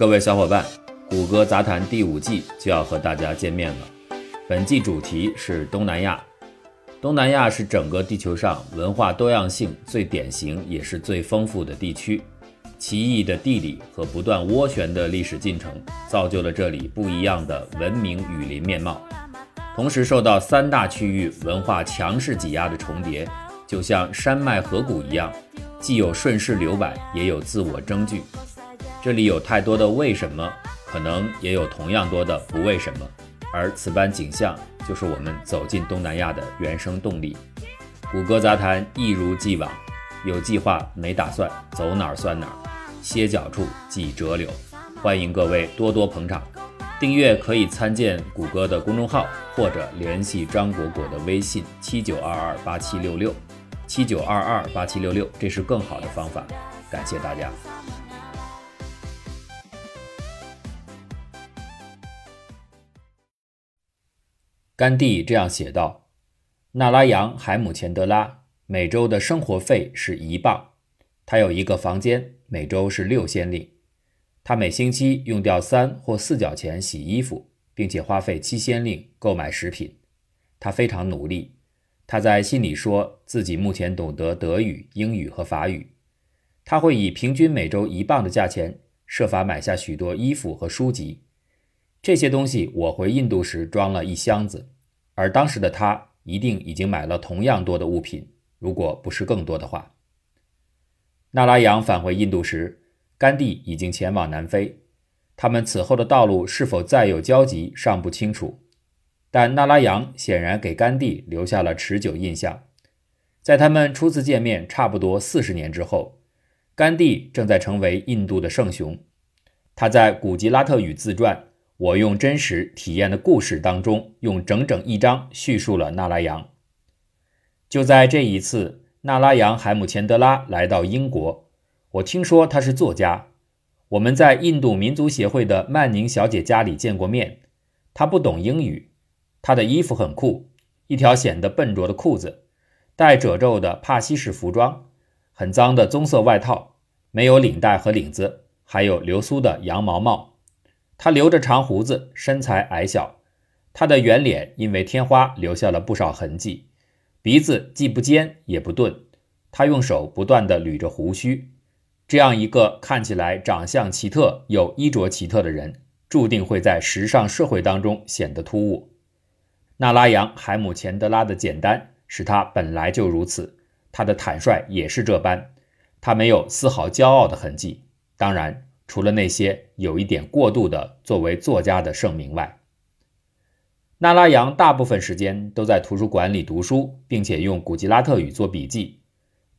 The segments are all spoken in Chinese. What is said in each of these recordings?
各位小伙伴，谷歌杂谈第五季就要和大家见面了。本季主题是东南亚。东南亚是整个地球上文化多样性最典型也是最丰富的地区。奇异的地理和不断涡旋的历史进程，造就了这里不一样的文明雨林面貌。同时受到三大区域文化强势挤压的重叠，就像山脉河谷一样，既有顺势流摆，也有自我争据。这里有太多的为什么，可能也有同样多的不为什么。而此般景象，就是我们走进东南亚的原生动力。谷歌杂谈一如既往，有计划没打算，走哪儿算哪儿。歇脚处即折柳，欢迎各位多多捧场。订阅可以参见谷歌的公众号，或者联系张果果的微信七九二二八七六六七九二二八七六六，这是更好的方法。感谢大家。甘地这样写道：“纳拉扬海姆钱德拉每周的生活费是一磅，他有一个房间。”每周是六先令，他每星期用掉三或四角钱洗衣服，并且花费七先令购买食品。他非常努力。他在信里说自己目前懂得德语、英语和法语。他会以平均每周一磅的价钱设法买下许多衣服和书籍。这些东西我回印度时装了一箱子，而当时的他一定已经买了同样多的物品，如果不是更多的话。纳拉扬返回印度时，甘地已经前往南非。他们此后的道路是否再有交集尚不清楚，但纳拉扬显然给甘地留下了持久印象。在他们初次见面差不多四十年之后，甘地正在成为印度的圣雄。他在古吉拉特语自传《我用真实体验的故事》当中，用整整一章叙述了纳拉扬。就在这一次。纳拉扬海姆钱德拉来到英国，我听说他是作家。我们在印度民族协会的曼宁小姐家里见过面。他不懂英语，他的衣服很酷，一条显得笨拙的裤子，带褶皱的帕西式服装，很脏的棕色外套，没有领带和领子，还有流苏的羊毛帽。他留着长胡子，身材矮小，他的圆脸因为天花留下了不少痕迹。鼻子既不尖也不钝，他用手不断地捋着胡须。这样一个看起来长相奇特又衣着奇特的人，注定会在时尚社会当中显得突兀。纳拉扬海姆钱德拉的简单使他本来就如此，他的坦率也是这般。他没有丝毫骄傲的痕迹，当然，除了那些有一点过度的作为作家的盛名外。纳拉扬大部分时间都在图书馆里读书，并且用古吉拉特语做笔记。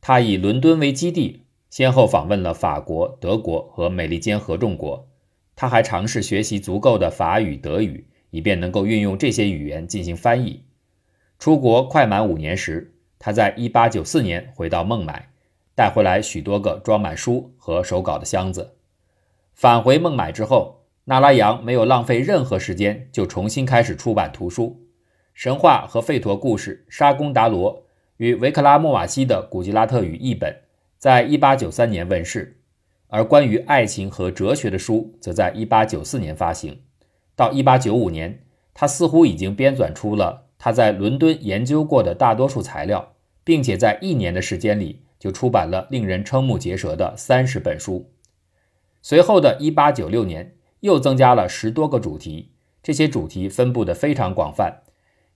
他以伦敦为基地，先后访问了法国、德国和美利坚合众国。他还尝试学习足够的法语、德语，以便能够运用这些语言进行翻译。出国快满五年时，他在1894年回到孟买，带回来许多个装满书和手稿的箱子。返回孟买之后。纳拉扬没有浪费任何时间，就重新开始出版图书。神话和吠陀故事《沙公达罗》与维克拉莫瓦西的古吉拉特语译本，在1893年问世，而关于爱情和哲学的书，则在1894年发行。到1895年，他似乎已经编纂出了他在伦敦研究过的大多数材料，并且在一年的时间里就出版了令人瞠目结舌的三十本书。随后的1896年。又增加了十多个主题，这些主题分布的非常广泛。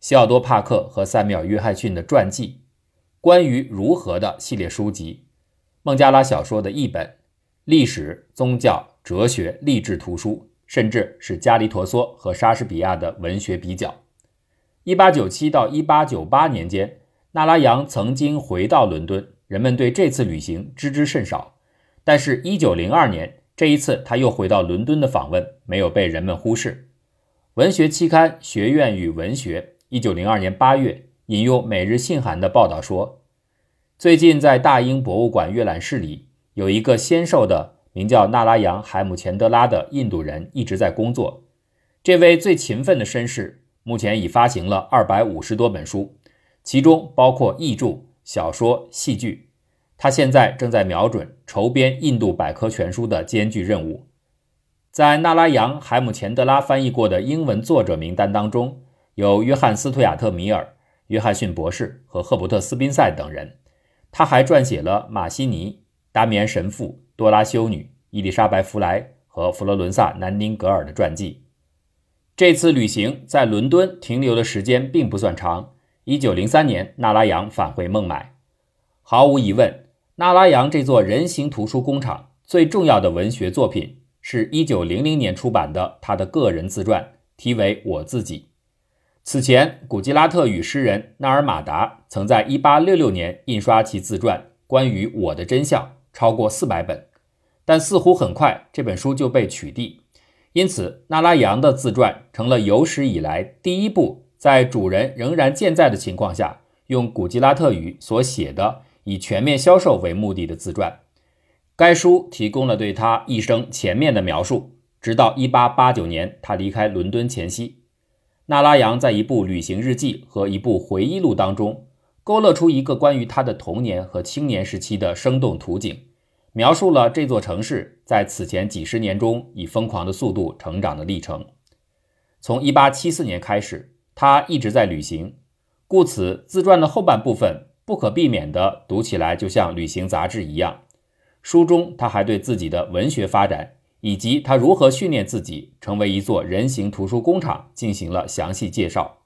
西奥多·帕克和塞缪尔·约翰逊的传记，关于如何的系列书籍，孟加拉小说的译本，历史、宗教、哲学、励志图书，甚至是加里陀梭和莎士比亚的文学比较。1897到1898年间，纳拉扬曾经回到伦敦，人们对这次旅行知之甚少。但是，1902年。这一次，他又回到伦敦的访问没有被人们忽视。文学期刊《学院与文学》一九零二年八月引用《每日信函》的报道说，最近在大英博物馆阅览室里有一个纤瘦的名叫纳拉扬·海姆钱德拉的印度人一直在工作。这位最勤奋的绅士目前已发行了二百五十多本书，其中包括译著、小说、戏剧。他现在正在瞄准筹编印度百科全书的艰巨任务。在纳拉扬·海姆钱德拉翻译过的英文作者名单当中，有约翰·斯图亚特·米尔、约翰逊博士和赫伯特·斯宾塞等人。他还撰写了马西尼、达米安神父、多拉修女、伊丽莎白·弗莱和佛罗伦萨·南丁格尔的传记。这次旅行在伦敦停留的时间并不算长。1903年，纳拉扬返回孟买。毫无疑问，纳拉扬这座人形图书工厂最重要的文学作品。是一九零零年出版的他的个人自传，题为《我自己》。此前，古吉拉特语诗人纳尔马达曾在一八六六年印刷其自传《关于我的真相》，超过四百本，但似乎很快这本书就被取缔。因此，纳拉扬的自传成了有史以来第一部在主人仍然健在的情况下，用古吉拉特语所写的以全面销售为目的的自传。该书提供了对他一生前面的描述，直到1889年他离开伦敦前夕。纳拉扬在一部旅行日记和一部回忆录当中，勾勒出一个关于他的童年和青年时期的生动图景，描述了这座城市在此前几十年中以疯狂的速度成长的历程。从1874年开始，他一直在旅行，故此自传的后半部分不可避免地读起来就像旅行杂志一样。书中，他还对自己的文学发展以及他如何训练自己成为一座人形图书工厂进行了详细介绍。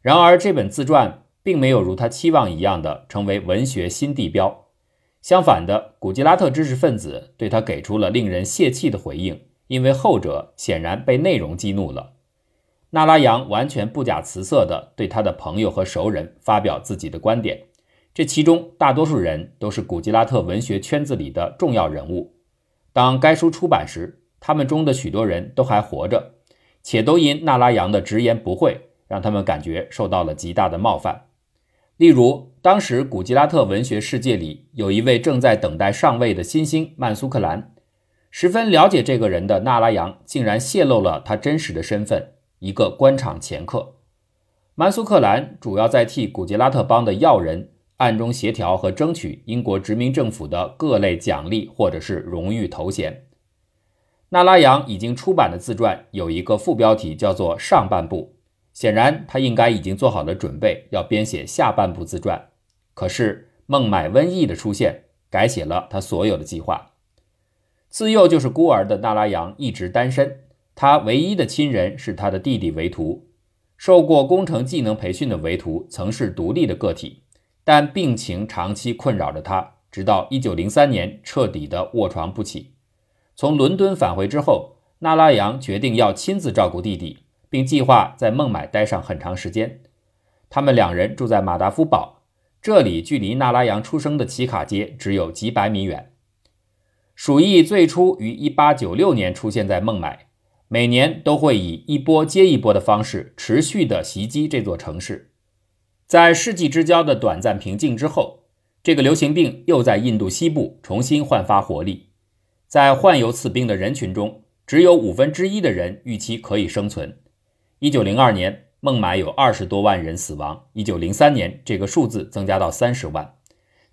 然而，这本自传并没有如他期望一样的成为文学新地标。相反的，古吉拉特知识分子对他给出了令人泄气的回应，因为后者显然被内容激怒了。纳拉扬完全不假辞色地对他的朋友和熟人发表自己的观点。这其中大多数人都是古吉拉特文学圈子里的重要人物。当该书出版时，他们中的许多人都还活着，且都因纳拉扬的直言不讳，让他们感觉受到了极大的冒犯。例如，当时古吉拉特文学世界里有一位正在等待上位的新星曼苏克兰，十分了解这个人的纳拉扬竟然泄露了他真实的身份——一个官场掮客。曼苏克兰主要在替古吉拉特邦的要人。暗中协调和争取英国殖民政府的各类奖励或者是荣誉头衔。纳拉扬已经出版的自传有一个副标题叫做“上半部”，显然他应该已经做好了准备，要编写下半部自传。可是孟买瘟疫的出现改写了他所有的计划。自幼就是孤儿的纳拉扬一直单身，他唯一的亲人是他的弟弟维图。受过工程技能培训的维图曾是独立的个体。但病情长期困扰着他，直到1903年彻底的卧床不起。从伦敦返回之后，纳拉扬决定要亲自照顾弟弟，并计划在孟买待上很长时间。他们两人住在马达夫堡，这里距离纳拉扬出生的奇卡街只有几百米远。鼠疫最初于1896年出现在孟买，每年都会以一波接一波的方式持续地袭击这座城市。在世纪之交的短暂平静之后，这个流行病又在印度西部重新焕发活力。在患有此病的人群中，只有五分之一的人预期可以生存。一九零二年，孟买有二十多万人死亡；一九零三年，这个数字增加到三十万。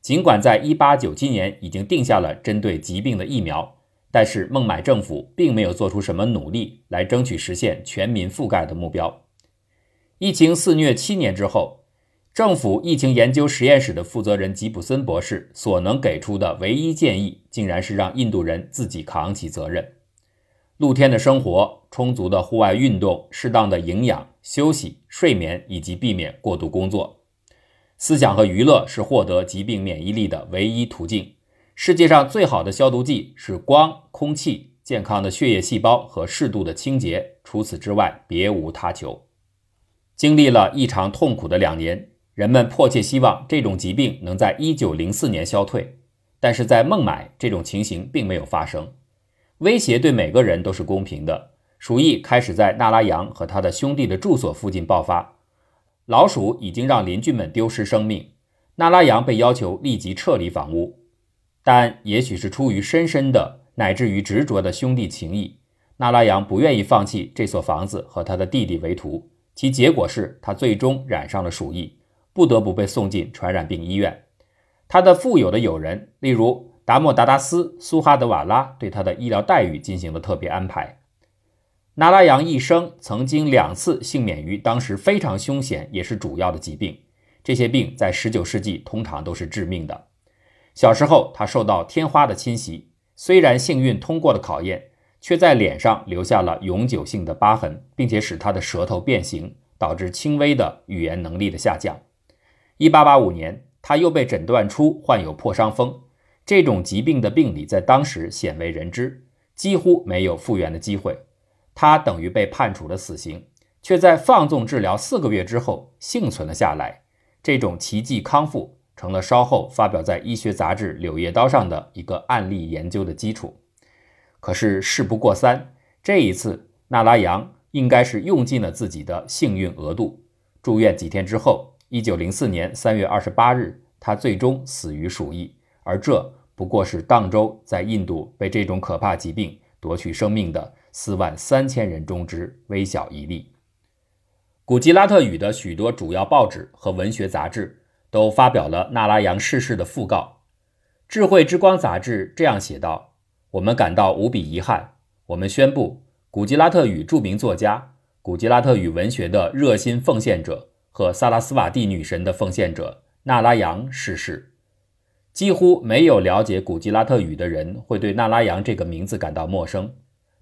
尽管在一八九七年已经定下了针对疾病的疫苗，但是孟买政府并没有做出什么努力来争取实现全民覆盖的目标。疫情肆虐七年之后。政府疫情研究实验室的负责人吉普森博士所能给出的唯一建议，竟然是让印度人自己扛起责任。露天的生活、充足的户外运动、适当的营养、休息、睡眠以及避免过度工作。思想和娱乐是获得疾病免疫力的唯一途径。世界上最好的消毒剂是光、空气、健康的血液细胞和适度的清洁。除此之外，别无他求。经历了异常痛苦的两年。人们迫切希望这种疾病能在一九零四年消退，但是在孟买，这种情形并没有发生。威胁对每个人都是公平的。鼠疫开始在纳拉扬和他的兄弟的住所附近爆发，老鼠已经让邻居们丢失生命。纳拉扬被要求立即撤离房屋，但也许是出于深深的乃至于执着的兄弟情谊，纳拉扬不愿意放弃这所房子和他的弟弟为徒。其结果是他最终染上了鼠疫。不得不被送进传染病医院。他的富有的友人，例如达莫达达斯·苏哈德瓦拉对他的医疗待遇进行了特别安排。纳拉扬一生曾经两次幸免于当时非常凶险也是主要的疾病，这些病在19世纪通常都是致命的。小时候，他受到天花的侵袭，虽然幸运通过了考验，却在脸上留下了永久性的疤痕，并且使他的舌头变形，导致轻微的语言能力的下降。1885年，他又被诊断出患有破伤风。这种疾病的病理在当时鲜为人知，几乎没有复原的机会。他等于被判处了死刑，却在放纵治疗四个月之后幸存了下来。这种奇迹康复成了稍后发表在医学杂志《柳叶刀》上的一个案例研究的基础。可是事不过三，这一次纳拉扬应该是用尽了自己的幸运额度。住院几天之后，一九零四年三月二十八日，他最终死于鼠疫，而这。不过是当周在印度被这种可怕疾病夺去生命的四万三千人中之微小一例。古吉拉特语的许多主要报纸和文学杂志都发表了纳拉扬逝世的讣告。智慧之光杂志这样写道：“我们感到无比遗憾。我们宣布，古吉拉特语著名作家、古吉拉特语文学的热心奉献者和萨拉斯瓦蒂女神的奉献者纳拉扬逝世。”几乎没有了解古吉拉特语的人会对纳拉扬这个名字感到陌生。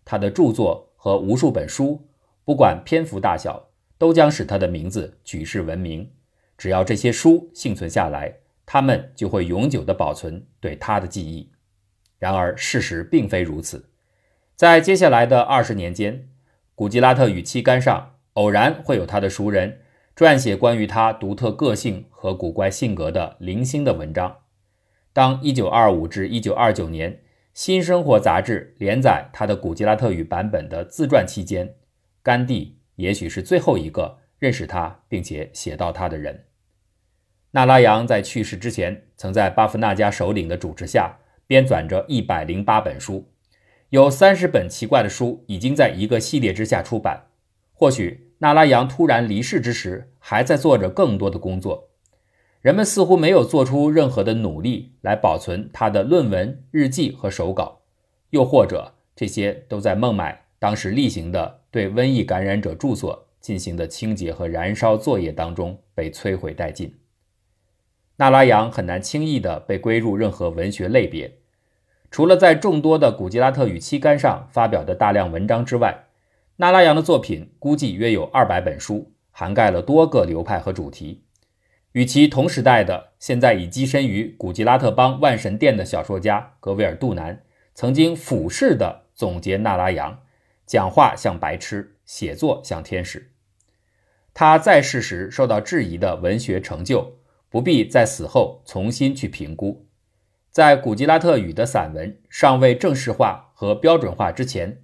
他的著作和无数本书，不管篇幅大小，都将使他的名字举世闻名。只要这些书幸存下来，他们就会永久地保存对他的记忆。然而，事实并非如此。在接下来的二十年间，古吉拉特语期刊上偶然会有他的熟人撰写关于他独特个性和古怪性格的零星的文章。当1925至1929年《新生活》杂志连载他的古吉拉特语版本的自传期间，甘地也许是最后一个认识他并且写到他的人。纳拉扬在去世之前，曾在巴夫纳加首领的主持下编纂着108本书，有30本奇怪的书已经在一个系列之下出版。或许纳拉扬突然离世之时，还在做着更多的工作。人们似乎没有做出任何的努力来保存他的论文、日记和手稿，又或者这些都在孟买当时例行的对瘟疫感染者住所进行的清洁和燃烧作业当中被摧毁殆尽。纳拉扬很难轻易地被归入任何文学类别，除了在众多的古吉拉特语期刊上发表的大量文章之外，纳拉扬的作品估计约有二百本书，涵盖了多个流派和主题。与其同时代的，现在已跻身于古吉拉特邦万神殿的小说家格维尔·杜南，曾经俯视地总结纳拉扬：讲话像白痴，写作像天使。他在世时受到质疑的文学成就，不必在死后重新去评估。在古吉拉特语的散文尚未正式化和标准化之前，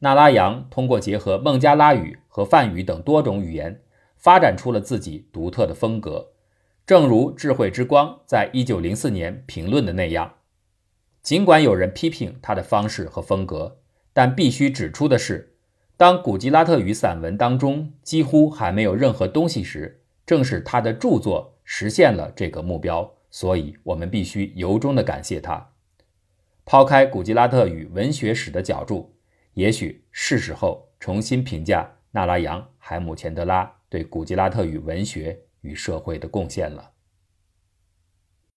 纳拉扬通过结合孟加拉语和梵语等多种语言，发展出了自己独特的风格。正如《智慧之光》在一九零四年评论的那样，尽管有人批评他的方式和风格，但必须指出的是，当古吉拉特语散文当中几乎还没有任何东西时，正是他的著作实现了这个目标。所以，我们必须由衷的感谢他。抛开古吉拉特与文学史的角注，也许是时候重新评价纳拉扬·海姆钱德拉对古吉拉特与文学。与社会的贡献了。